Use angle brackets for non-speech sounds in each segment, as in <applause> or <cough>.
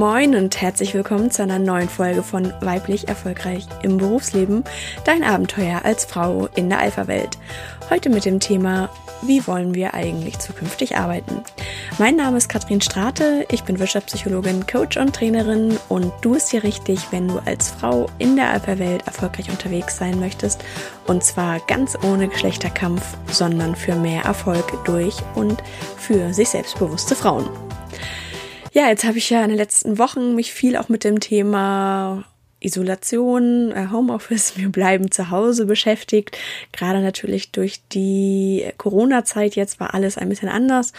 Moin und herzlich willkommen zu einer neuen Folge von Weiblich Erfolgreich im Berufsleben, dein Abenteuer als Frau in der Alpha-Welt. Heute mit dem Thema, wie wollen wir eigentlich zukünftig arbeiten? Mein Name ist Katrin Strate, ich bin Wirtschaftspsychologin, Coach und Trainerin und du bist hier richtig, wenn du als Frau in der Alpha-Welt erfolgreich unterwegs sein möchtest und zwar ganz ohne Geschlechterkampf, sondern für mehr Erfolg durch und für sich selbstbewusste Frauen. Ja, jetzt habe ich ja in den letzten Wochen mich viel auch mit dem Thema Isolation, äh, Homeoffice, <laughs> wir bleiben zu Hause beschäftigt. Gerade natürlich durch die Corona-Zeit jetzt war alles ein bisschen anders.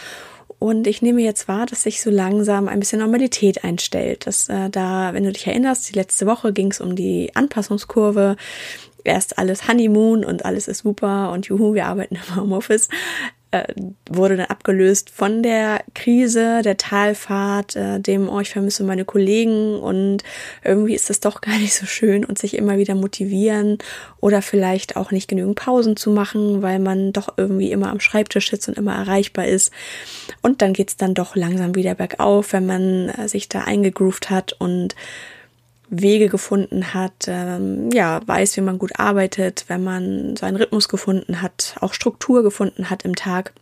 Und ich nehme jetzt wahr, dass sich so langsam ein bisschen Normalität einstellt. Dass äh, da, wenn du dich erinnerst, die letzte Woche ging es um die Anpassungskurve erst alles Honeymoon und alles ist super und juhu, wir arbeiten im Homeoffice äh, wurde dann abgelöst von der Krise, der Talfahrt, äh, dem, oh, ich vermisse meine Kollegen und irgendwie ist das doch gar nicht so schön und sich immer wieder motivieren oder vielleicht auch nicht genügend Pausen zu machen, weil man doch irgendwie immer am Schreibtisch sitzt und immer erreichbar ist. Und dann geht's dann doch langsam wieder bergauf, wenn man äh, sich da eingegroovt hat und Wege gefunden hat, ähm, ja, weiß, wie man gut arbeitet, wenn man seinen Rhythmus gefunden hat, auch Struktur gefunden hat im Tag.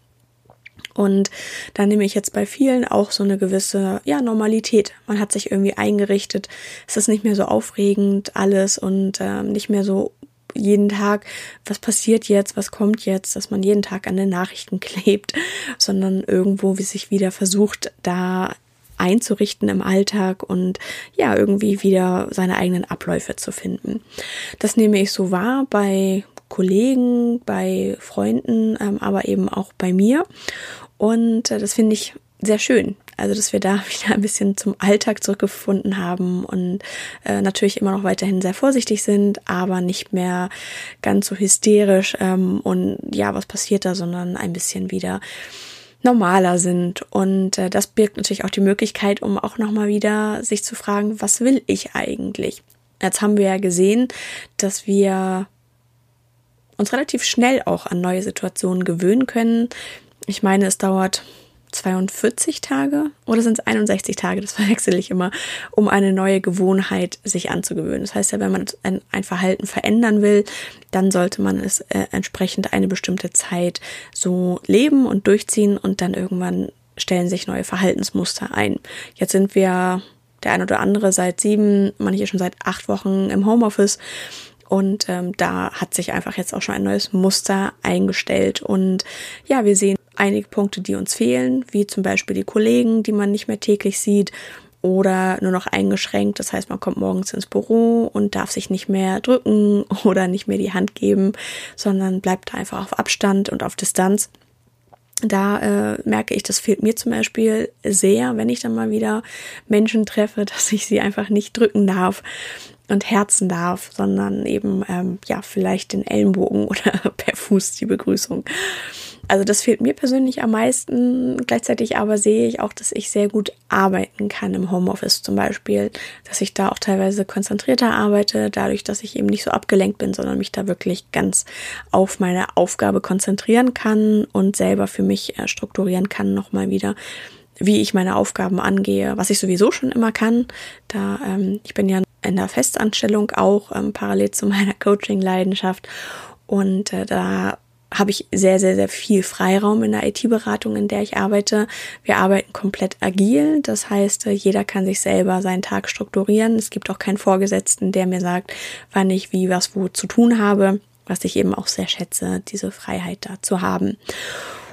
Und da nehme ich jetzt bei vielen auch so eine gewisse, ja, Normalität. Man hat sich irgendwie eingerichtet. Es ist nicht mehr so aufregend alles und ähm, nicht mehr so jeden Tag, was passiert jetzt, was kommt jetzt, dass man jeden Tag an den Nachrichten <laughs> klebt, sondern irgendwo wie sich wieder versucht, da einzurichten im Alltag und ja, irgendwie wieder seine eigenen Abläufe zu finden. Das nehme ich so wahr bei Kollegen, bei Freunden, ähm, aber eben auch bei mir. Und äh, das finde ich sehr schön. Also, dass wir da <laughs> wieder ein bisschen zum Alltag zurückgefunden haben und äh, natürlich immer noch weiterhin sehr vorsichtig sind, aber nicht mehr ganz so hysterisch ähm, und ja, was passiert da, sondern ein bisschen wieder normaler sind. Und äh, das birgt natürlich auch die Möglichkeit, um auch nochmal wieder sich zu fragen, was will ich eigentlich? Jetzt haben wir ja gesehen, dass wir uns relativ schnell auch an neue Situationen gewöhnen können. Ich meine, es dauert 42 Tage oder sind es 61 Tage, das <laughs> verwechsel ich immer, um eine neue Gewohnheit sich anzugewöhnen. Das heißt ja, wenn man ein, ein Verhalten verändern will, dann sollte man es äh, entsprechend eine bestimmte Zeit so leben und durchziehen und dann irgendwann stellen sich neue Verhaltensmuster ein. Jetzt sind wir der ein oder andere seit sieben, manche schon seit acht Wochen im Homeoffice. Und ähm, da hat sich einfach jetzt auch schon ein neues Muster eingestellt. Und ja, wir sehen einige Punkte, die uns fehlen, wie zum Beispiel die Kollegen, die man nicht mehr täglich sieht oder nur noch eingeschränkt. Das heißt, man kommt morgens ins Büro und darf sich nicht mehr drücken <laughs> oder nicht mehr die Hand geben, sondern bleibt einfach auf Abstand und auf Distanz. Da äh, merke ich, das fehlt mir zum Beispiel sehr, wenn ich dann mal wieder Menschen treffe, <laughs> dass ich sie einfach nicht drücken darf und herzen darf, sondern eben ähm, ja vielleicht den Ellenbogen <laughs> oder per Fuß die Begrüßung. Also das fehlt mir persönlich am meisten. Gleichzeitig aber sehe ich auch, dass ich sehr gut arbeiten kann im Homeoffice zum Beispiel, dass ich da auch teilweise konzentrierter arbeite, dadurch, dass ich eben nicht so abgelenkt bin, sondern mich da wirklich ganz auf meine Aufgabe konzentrieren kann und selber für mich äh, strukturieren kann nochmal wieder wie ich meine Aufgaben angehe, was ich sowieso schon immer kann. Da ähm, ich bin ja in der Festanstellung auch ähm, parallel zu meiner Coaching-Leidenschaft und äh, da habe ich sehr, sehr, sehr viel Freiraum in der IT-Beratung, in der ich arbeite. Wir arbeiten komplett agil. Das heißt, jeder kann sich selber seinen Tag strukturieren. Es gibt auch keinen Vorgesetzten, der mir sagt, wann ich wie was wo zu tun habe, was ich eben auch sehr schätze, diese Freiheit da zu haben.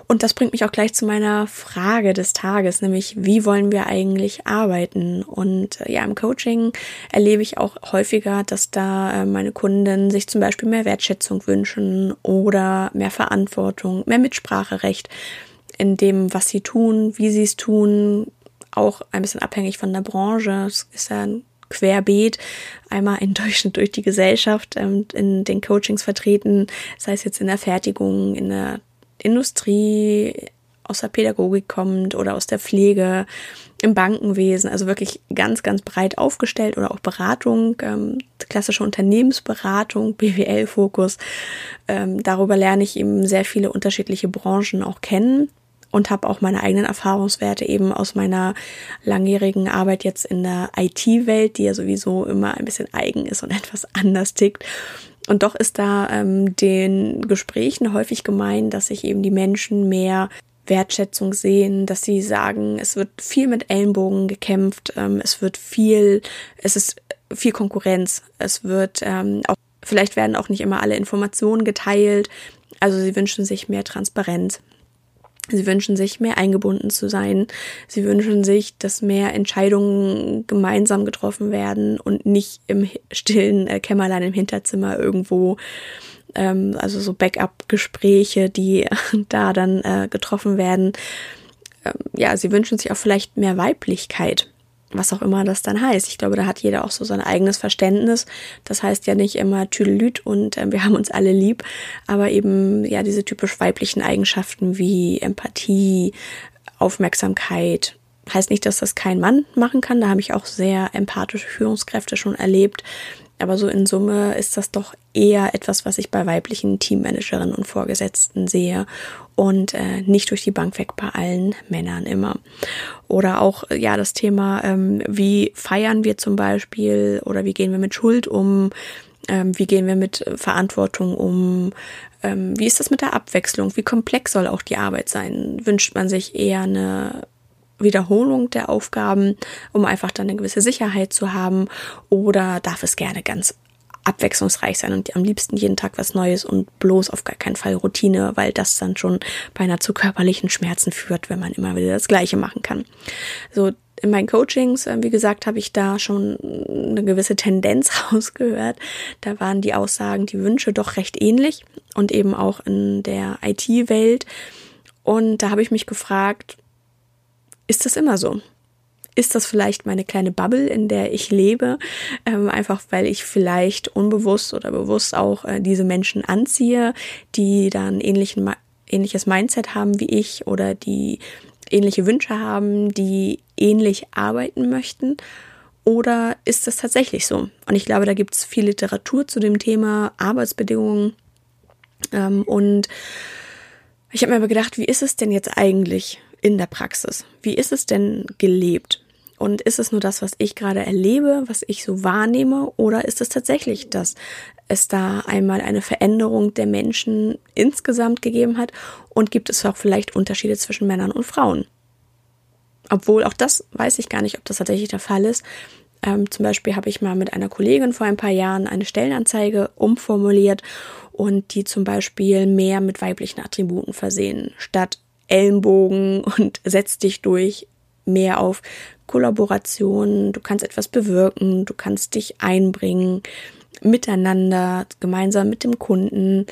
Und das bringt mich auch gleich zu meiner Frage des Tages, nämlich wie wollen wir eigentlich arbeiten? Und äh, ja, im Coaching erlebe ich auch häufiger, dass da äh, meine Kunden sich zum Beispiel mehr Wertschätzung wünschen oder mehr Verantwortung, mehr Mitspracherecht in dem, was sie tun, wie sie es tun, auch ein bisschen abhängig von der Branche. Es ist ja ein querbeet einmal in <laughs> Deutschland durch die Gesellschaft ähm, in den Coachings vertreten, sei es jetzt in der Fertigung, in der Industrie, aus der Pädagogik kommt oder aus der Pflege, im Bankenwesen, also wirklich ganz, ganz breit aufgestellt oder auch Beratung, ähm, klassische Unternehmensberatung, <laughs> BWL-Fokus. Ähm, darüber lerne ich eben sehr viele unterschiedliche Branchen auch kennen und habe auch meine eigenen Erfahrungswerte eben aus meiner langjährigen Arbeit jetzt in der IT-Welt, die ja sowieso immer ein bisschen eigen ist und <laughs> etwas anders tickt. Und doch ist da ähm, den Gesprächen häufig gemein, dass sich eben die Menschen mehr Wertschätzung sehen, dass sie sagen, es wird viel mit Ellenbogen gekämpft, ähm, es wird viel, es ist viel Konkurrenz, es wird ähm, auch, vielleicht werden auch nicht immer alle Informationen geteilt, also sie wünschen sich mehr Transparenz. Sie wünschen sich mehr eingebunden zu sein. Sie wünschen sich, dass mehr Entscheidungen gemeinsam getroffen werden und nicht im stillen äh, Kämmerlein im Hinterzimmer irgendwo ähm, also so Backup-Gespräche, die <laughs> da dann äh, getroffen werden. Ähm, ja, sie wünschen sich auch vielleicht mehr Weiblichkeit, was auch immer das dann heißt. Ich glaube, da hat jeder auch so sein eigenes Verständnis. Das heißt ja nicht immer Tüdelüt und äh, wir <laughs> haben uns alle lieb, aber eben ja diese typisch weiblichen Eigenschaften wie Empathie, Aufmerksamkeit, heißt nicht, dass das kein Mann machen kann. Da habe ich auch sehr empathische Führungskräfte schon erlebt, aber so in Summe ist das doch eher etwas, was ich bei weiblichen Teammanagerinnen und Vorgesetzten sehe und äh, nicht durch die Bank weg bei allen Männern immer. Oder auch ja das Thema, ähm, wie feiern wir zum Beispiel oder wie gehen wir mit Schuld um, ähm, wie gehen wir mit Verantwortung um, ähm, wie ist das mit der Abwechslung, wie komplex soll auch die Arbeit sein? Wünscht man sich eher eine Wiederholung der Aufgaben, um einfach dann eine gewisse Sicherheit zu haben? Oder darf es gerne ganz abwechslungsreich sein und am liebsten jeden Tag was Neues und bloß auf gar keinen Fall Routine, weil das dann schon beinahe zu körperlichen Schmerzen führt, wenn man immer wieder das Gleiche machen kann. So in meinen Coachings, äh, wie gesagt, habe ich da schon eine gewisse Tendenz <laughs> rausgehört. Da waren die Aussagen, die Wünsche doch recht ähnlich und eben auch in der IT-Welt. Und da habe ich mich gefragt, ist das immer so? Ist das vielleicht meine kleine Bubble, in der ich lebe? Ähm, einfach weil ich vielleicht unbewusst oder bewusst auch äh, diese Menschen anziehe, die dann ähnlichen, ähnliches Mindset haben wie ich oder die ähnliche Wünsche haben, die ähnlich arbeiten möchten? Oder ist das tatsächlich so? Und ich glaube, da gibt es viel Literatur zu dem Thema Arbeitsbedingungen. Ähm, und ich habe mir aber gedacht, wie ist es denn jetzt eigentlich? In der Praxis? Wie ist es denn gelebt? Und ist es nur das, was ich gerade erlebe, was ich so wahrnehme, oder ist es tatsächlich, dass es da einmal eine Veränderung der Menschen insgesamt gegeben hat und gibt es auch vielleicht Unterschiede zwischen Männern und Frauen? Obwohl auch das weiß ich gar nicht, ob das tatsächlich der Fall ist. Ähm, zum Beispiel habe ich mal mit einer Kollegin vor ein paar Jahren eine Stellenanzeige umformuliert und die zum Beispiel mehr mit weiblichen Attributen versehen, statt Ellenbogen und setz dich durch mehr auf Kollaboration, du kannst etwas bewirken, du kannst dich einbringen, miteinander, gemeinsam mit dem Kunden,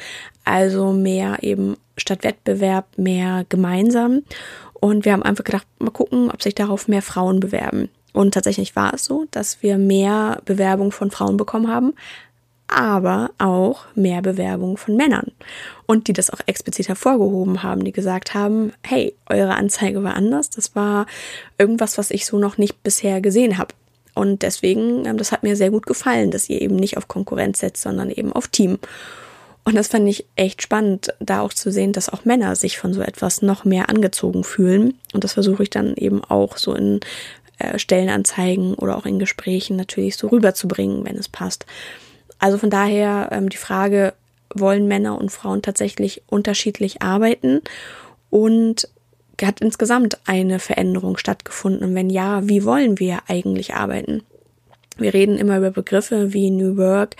also mehr eben statt Wettbewerb mehr gemeinsam. Und wir haben einfach gedacht, mal gucken, ob sich darauf mehr Frauen bewerben. Und tatsächlich war es so, dass wir mehr Bewerbung von Frauen bekommen haben, aber auch mehr Bewerbungen von Männern. Und die das auch explizit hervorgehoben haben, die gesagt haben, hey, eure Anzeige war anders, das war irgendwas, was ich so noch nicht bisher gesehen habe. Und deswegen, ähm, das hat mir sehr gut gefallen, dass ihr eben nicht auf Konkurrenz setzt, sondern eben auf Team. Und das fand ich echt spannend, da auch zu sehen, dass auch Männer sich von so etwas noch mehr angezogen fühlen. Und das versuche ich dann eben auch so in äh, Stellenanzeigen oder auch in Gesprächen natürlich so rüberzubringen, wenn es passt. Also von daher ähm, die Frage, wollen Männer und Frauen tatsächlich unterschiedlich arbeiten und hat insgesamt eine Veränderung stattgefunden? Und wenn ja, wie wollen wir eigentlich arbeiten? Wir reden immer über Begriffe wie New Work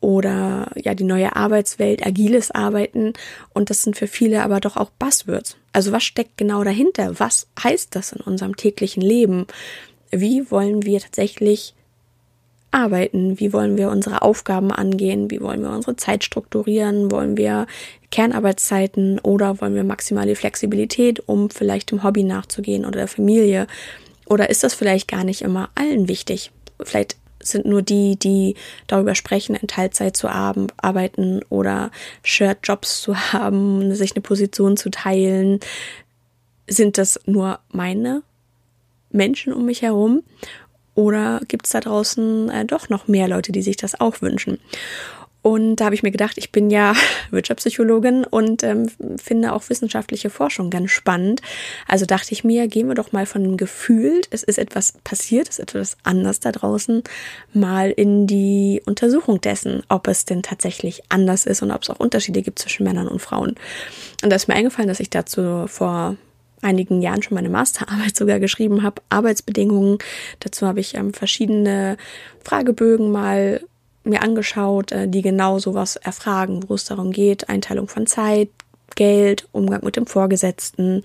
oder ja die neue Arbeitswelt, agiles Arbeiten und das sind für viele aber doch auch Buzzwords. Also was steckt genau dahinter? Was heißt das in unserem täglichen Leben? Wie wollen wir tatsächlich arbeiten? Wie wollen wir unsere Aufgaben angehen? Wie wollen wir unsere Zeit strukturieren? Wollen wir Kernarbeitszeiten oder wollen wir maximale Flexibilität, um vielleicht dem Hobby nachzugehen oder der Familie? Oder ist das vielleicht gar nicht immer allen wichtig? Vielleicht sind nur die, die darüber sprechen, in Teilzeit zu arbeiten oder Shirt-Jobs zu <laughs> haben, sich eine Position zu teilen. Sind das nur meine Menschen um mich herum? Oder gibt es da draußen äh, doch noch mehr Leute, die sich das auch wünschen? Und da habe ich mir gedacht, ich bin ja <laughs> Wirtschaftspsychologin und ähm, finde auch wissenschaftliche Forschung ganz spannend. Also dachte ich mir, gehen wir doch mal von dem Gefühl, es ist etwas passiert, es ist etwas anders da draußen, mal in die Untersuchung dessen, ob es denn tatsächlich anders ist und ob es auch Unterschiede gibt zwischen Männern und Frauen. Und da ist mir eingefallen, dass ich dazu vor einigen Jahren schon meine Masterarbeit <laughs> sogar geschrieben habe, Arbeitsbedingungen. Dazu habe ich ähm, verschiedene Fragebögen mal mir angeschaut, äh, die genau sowas erfragen, wo es darum geht, Einteilung von Zeit, Geld, Umgang mit dem Vorgesetzten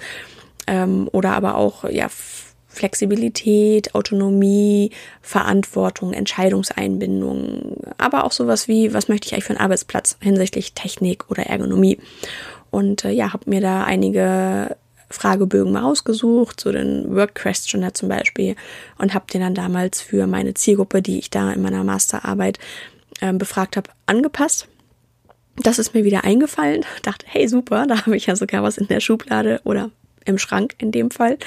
ähm, oder aber auch ja Flexibilität, Autonomie, Verantwortung, Entscheidungseinbindung, aber auch sowas wie, was möchte ich eigentlich für einen Arbeitsplatz hinsichtlich Technik oder Ergonomie. Und äh, ja, habe mir da einige Fragebögen mal rausgesucht, so den Work Questionnaire zum Beispiel, und habe den dann damals für meine Zielgruppe, die ich da in meiner Masterarbeit ähm, befragt habe, angepasst. Das ist mir wieder eingefallen. <laughs> Dachte, hey, super, da habe ich ja sogar was in der Schublade oder im Schrank in dem Fall.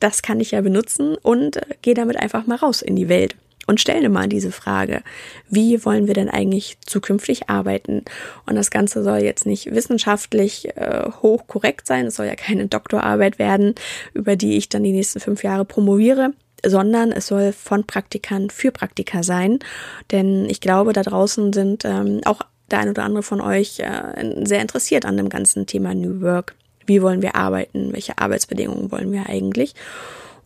Das kann ich ja benutzen und äh, gehe damit einfach mal raus in die Welt und stelle mal diese Frage, wie wollen wir denn eigentlich zukünftig arbeiten? Und das Ganze soll jetzt nicht wissenschaftlich äh, hoch korrekt sein, es soll ja keine Doktorarbeit werden, über die ich dann die nächsten fünf Jahre promoviere, sondern es soll von Praktikern für Praktiker sein. Denn ich glaube, da draußen sind ähm, auch der ein oder andere von euch äh, sehr interessiert an dem ganzen Thema New Work. Wie wollen wir arbeiten? Welche Arbeitsbedingungen wollen wir eigentlich?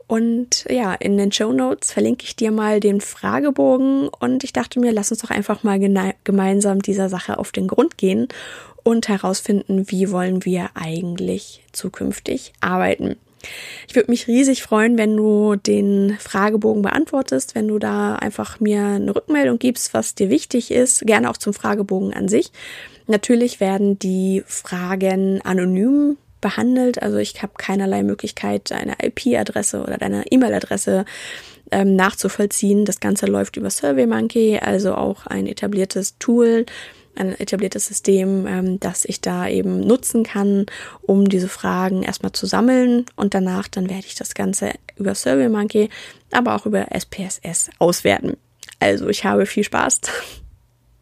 Und ja, in den Show Notes verlinke ich dir mal den Fragebogen und ich dachte mir, lass uns doch einfach mal gemeinsam dieser Sache auf den Grund gehen und herausfinden, wie wollen wir eigentlich zukünftig arbeiten. Ich würde mich riesig freuen, wenn du den Fragebogen beantwortest, wenn du da einfach mir eine Rückmeldung gibst, was dir wichtig ist, gerne auch zum Fragebogen an sich. Natürlich werden die Fragen anonym behandelt, also ich habe keinerlei Möglichkeit, deine IP-Adresse oder deine E-Mail-Adresse ähm, nachzuvollziehen. Das Ganze läuft über SurveyMonkey, also auch ein etabliertes Tool, ein etabliertes System, ähm, das ich da eben nutzen kann, um diese Fragen erstmal zu sammeln und danach dann werde ich das Ganze über SurveyMonkey, aber auch über SPSS auswerten. Also ich habe viel Spaß <laughs>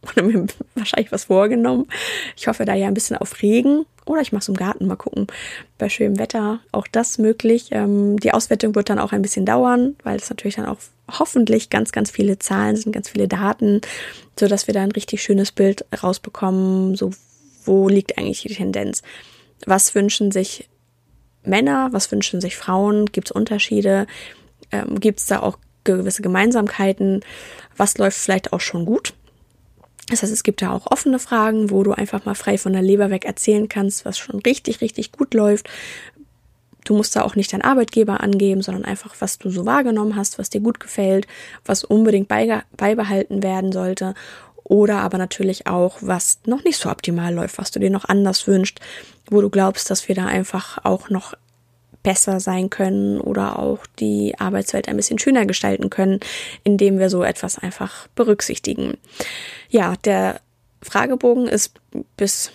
oder mir wahrscheinlich was vorgenommen. Ich hoffe da ja ein bisschen auf Regen oder ich mache es im Garten, mal gucken. Bei schönem Wetter auch das möglich. Ähm, die Auswertung wird dann auch ein bisschen dauern, weil es natürlich dann auch hoffentlich ganz, ganz viele Zahlen sind, ganz viele Daten, so dass wir da ein richtig schönes Bild rausbekommen. So, wo liegt eigentlich die Tendenz? Was wünschen sich Männer? Was wünschen sich Frauen? Gibt es Unterschiede? Ähm, Gibt es da auch gewisse Gemeinsamkeiten? Was läuft vielleicht auch schon gut? Das heißt, es gibt da auch offene Fragen, wo du einfach mal frei von der Leber weg erzählen kannst, was schon richtig, richtig gut läuft. Du musst da auch nicht deinen Arbeitgeber angeben, sondern einfach, was du so wahrgenommen hast, was dir gut gefällt, was unbedingt beibehalten werden sollte. Oder aber natürlich auch, was noch nicht so optimal läuft, was du dir noch anders wünschst, wo du glaubst, dass wir da einfach auch noch besser sein können oder auch die Arbeitswelt ein bisschen schöner gestalten können, indem wir so etwas einfach berücksichtigen. Ja, der Fragebogen ist bis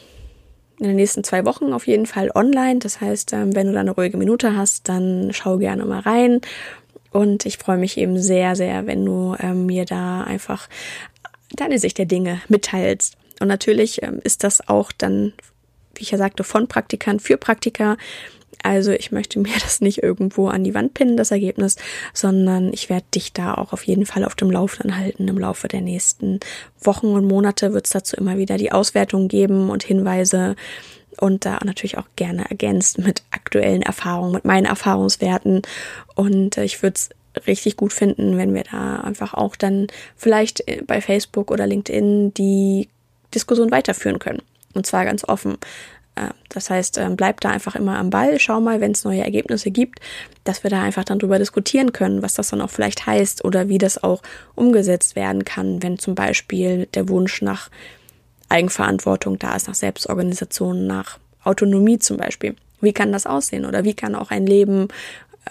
in den nächsten zwei Wochen auf jeden Fall online. Das heißt, ähm, wenn du da eine ruhige Minute hast, dann schau gerne mal rein. Und ich freue mich eben sehr, sehr, wenn du ähm, mir da einfach deine Sicht der Dinge mitteilst. Und natürlich ähm, ist das auch dann, wie ich ja sagte, von Praktikern für Praktiker. Also ich möchte mir <laughs> das nicht irgendwo an die Wand pinnen, das Ergebnis, sondern ich werde dich da auch auf jeden Fall auf dem Laufenden halten. Im Laufe der nächsten Wochen und Monate wird es dazu immer wieder die Auswertung geben und Hinweise und da natürlich auch gerne ergänzt mit aktuellen Erfahrungen, mit meinen Erfahrungswerten. Und äh, ich würde es richtig gut finden, wenn wir da einfach auch dann vielleicht äh, bei Facebook oder LinkedIn die Diskussion weiterführen können. Und zwar ganz offen. Äh, das heißt, ähm, bleib da einfach immer am Ball, schau mal, wenn es neue Ergebnisse gibt, dass wir da einfach dann drüber diskutieren können, was das dann auch vielleicht heißt oder wie das auch umgesetzt werden kann, wenn zum Beispiel der Wunsch nach Eigenverantwortung da ist, nach Selbstorganisation, nach Autonomie zum Beispiel. Wie kann das aussehen oder wie kann auch ein Leben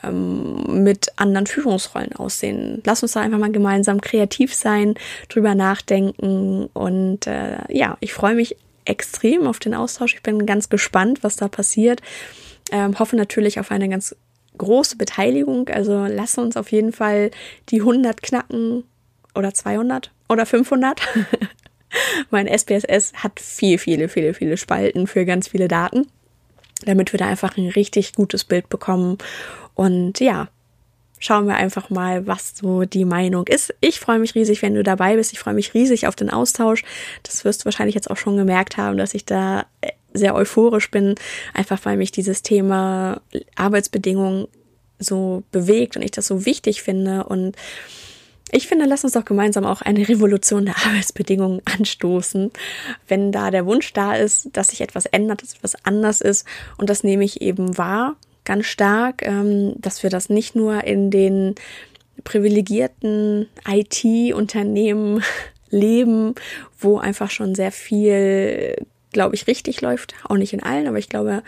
ähm, mit anderen Führungsrollen aussehen? Lass uns da einfach mal gemeinsam kreativ sein, drüber nachdenken und äh, ja, ich freue mich extrem auf den Austausch. Ich bin ganz gespannt, was da passiert. Ähm, hoffe natürlich auf eine ganz große Beteiligung. Also lass uns auf jeden Fall die 100 knacken oder 200 oder 500. <laughs> mein SPSS hat viel, viele, viele, viele Spalten für ganz viele Daten, damit wir da einfach ein richtig gutes Bild bekommen. Und ja, schauen wir einfach mal, was so die Meinung ist. Ich freue mich riesig, wenn du dabei bist. Ich freue mich riesig auf den Austausch. Das wirst du wahrscheinlich jetzt auch schon gemerkt haben, dass ich da äh, sehr euphorisch bin, einfach weil mich dieses Thema Arbeitsbedingungen so bewegt und ich das so wichtig finde und ich finde, lass uns doch gemeinsam auch eine Revolution der Arbeitsbedingungen anstoßen, wenn da der Wunsch da ist, dass sich etwas ändert, dass etwas anders ist. Und das nehme ich eben wahr, ganz stark, ähm, dass wir das nicht nur in den privilegierten IT-Unternehmen <laughs> leben, wo einfach schon sehr viel, glaube ich, richtig läuft. Auch nicht in allen, aber ich glaube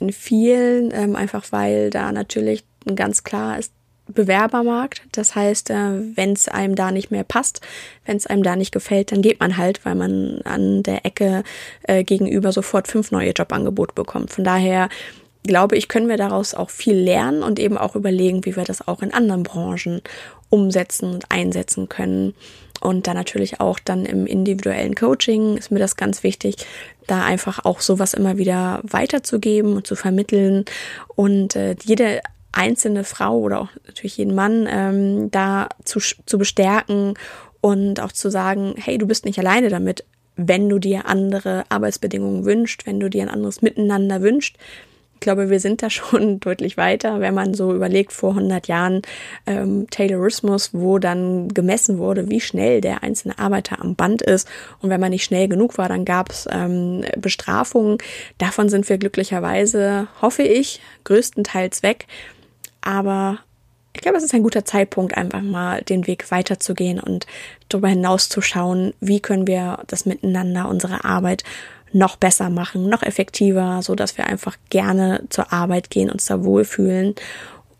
in vielen, ähm, einfach weil da natürlich ganz klar ist, Bewerbermarkt. Das heißt, äh, wenn es einem da nicht mehr passt, wenn es einem da nicht gefällt, dann geht man halt, weil man an der Ecke äh, gegenüber sofort fünf neue Jobangebote bekommt. Von daher glaube ich, können wir daraus auch viel lernen und eben auch überlegen, wie wir das auch in anderen Branchen umsetzen und einsetzen können. Und dann natürlich auch dann im individuellen Coaching ist mir das ganz wichtig, da einfach auch sowas immer wieder weiterzugeben und zu vermitteln und äh, jede einzelne Frau oder auch natürlich jeden Mann ähm, da zu, zu bestärken und auch zu sagen, hey, du bist nicht alleine damit, wenn du dir andere Arbeitsbedingungen wünscht, wenn du dir ein anderes Miteinander wünscht. Ich glaube, wir sind da schon <laughs> deutlich weiter, wenn man so überlegt, vor 100 Jahren ähm, Taylorismus, wo dann gemessen wurde, wie schnell der einzelne Arbeiter am Band ist. Und wenn man nicht schnell genug war, dann gab es ähm, Bestrafungen. Davon sind wir glücklicherweise, hoffe ich, größtenteils weg. Aber ich glaube, es ist ein guter Zeitpunkt, einfach mal den Weg weiterzugehen und darüber hinaus zu schauen, wie können wir das Miteinander, unsere Arbeit noch besser machen, noch effektiver, so dass wir einfach gerne zur Arbeit gehen, uns da wohlfühlen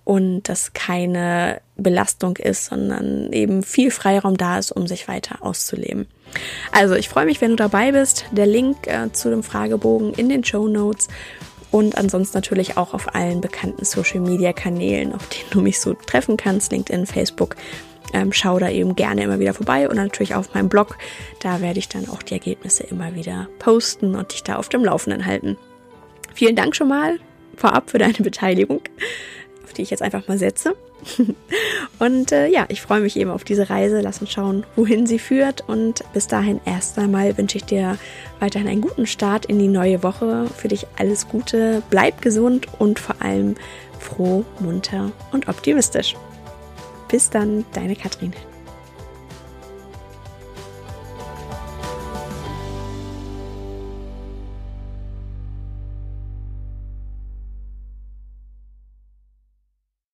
und das keine Belastung ist, sondern eben viel Freiraum da ist, um sich weiter auszuleben. Also ich freue mich, wenn du dabei bist. Der Link äh, zu dem Fragebogen in den Show Notes und ansonsten natürlich auch auf allen bekannten Social Media Kanälen, auf denen du mich so treffen kannst, LinkedIn, Facebook. Ähm, schau da eben gerne immer wieder vorbei und natürlich auf meinem Blog. Da werde ich dann auch die Ergebnisse immer wieder posten und dich da auf dem Laufenden halten. Vielen Dank schon mal vorab für deine Beteiligung, auf die ich jetzt einfach mal setze. <laughs> Und äh, ja, ich freue mich eben auf diese Reise. Lass uns schauen, wohin sie führt. Und bis dahin erst einmal wünsche ich dir weiterhin einen guten Start in die neue Woche. Für dich alles Gute. Bleib gesund und vor allem froh, munter und optimistisch. Bis dann, deine Katrin.